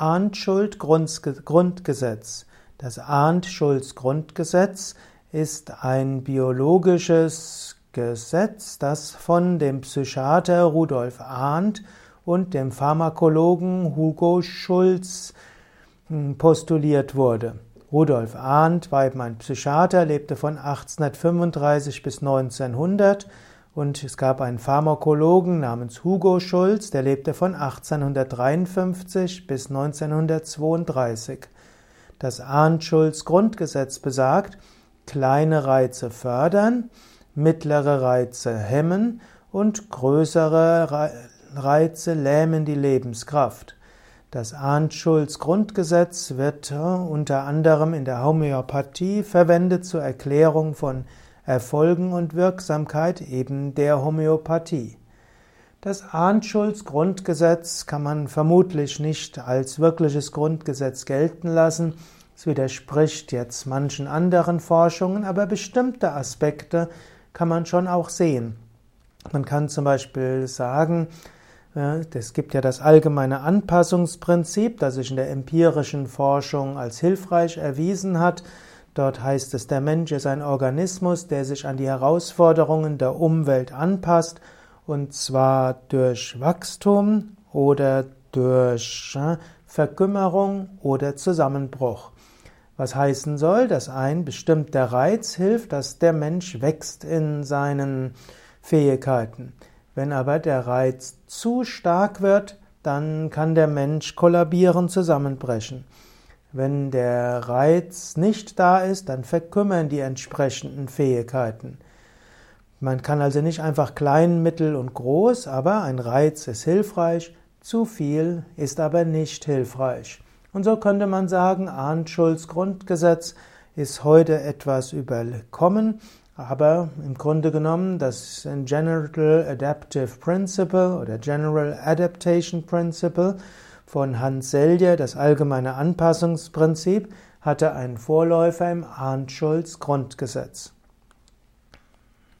Arndt-Schuld-Grundgesetz. Das Arndt-Schulz-Grundgesetz ist ein biologisches Gesetz, das von dem Psychiater Rudolf Arndt und dem Pharmakologen Hugo Schulz hm, postuliert wurde. Rudolf Arndt war eben ein Psychiater, lebte von 1835 bis 1900 und es gab einen Pharmakologen namens Hugo Schulz, der lebte von 1853 bis 1932. Das Arndt-Schulz-Grundgesetz besagt, kleine Reize fördern, mittlere Reize hemmen und größere Reize lähmen die Lebenskraft. Das Arndt-Schulz-Grundgesetz wird äh, unter anderem in der Homöopathie verwendet zur Erklärung von Erfolgen und Wirksamkeit eben der Homöopathie. Das Arndt-Schulz-Grundgesetz kann man vermutlich nicht als wirkliches Grundgesetz gelten lassen. Es widerspricht jetzt manchen anderen Forschungen, aber bestimmte Aspekte kann man schon auch sehen. Man kann zum Beispiel sagen, es gibt ja das allgemeine Anpassungsprinzip, das sich in der empirischen Forschung als hilfreich erwiesen hat. Dort heißt es, der Mensch ist ein Organismus, der sich an die Herausforderungen der Umwelt anpasst, und zwar durch Wachstum oder durch Verkümmerung oder Zusammenbruch. Was heißen soll, dass ein bestimmter Reiz hilft, dass der Mensch wächst in seinen Fähigkeiten. Wenn aber der Reiz zu stark wird, dann kann der Mensch kollabieren, zusammenbrechen. Wenn der Reiz nicht da ist, dann verkümmern die entsprechenden Fähigkeiten. Man kann also nicht einfach klein, mittel und groß, aber ein Reiz ist hilfreich, zu viel ist aber nicht hilfreich. Und so könnte man sagen, Arndt-Schulz Grundgesetz ist heute etwas überkommen, aber im Grunde genommen das General Adaptive Principle oder General Adaptation Principle von Hans Selye, das allgemeine Anpassungsprinzip, hatte einen Vorläufer im Arndt-Schulz Grundgesetz.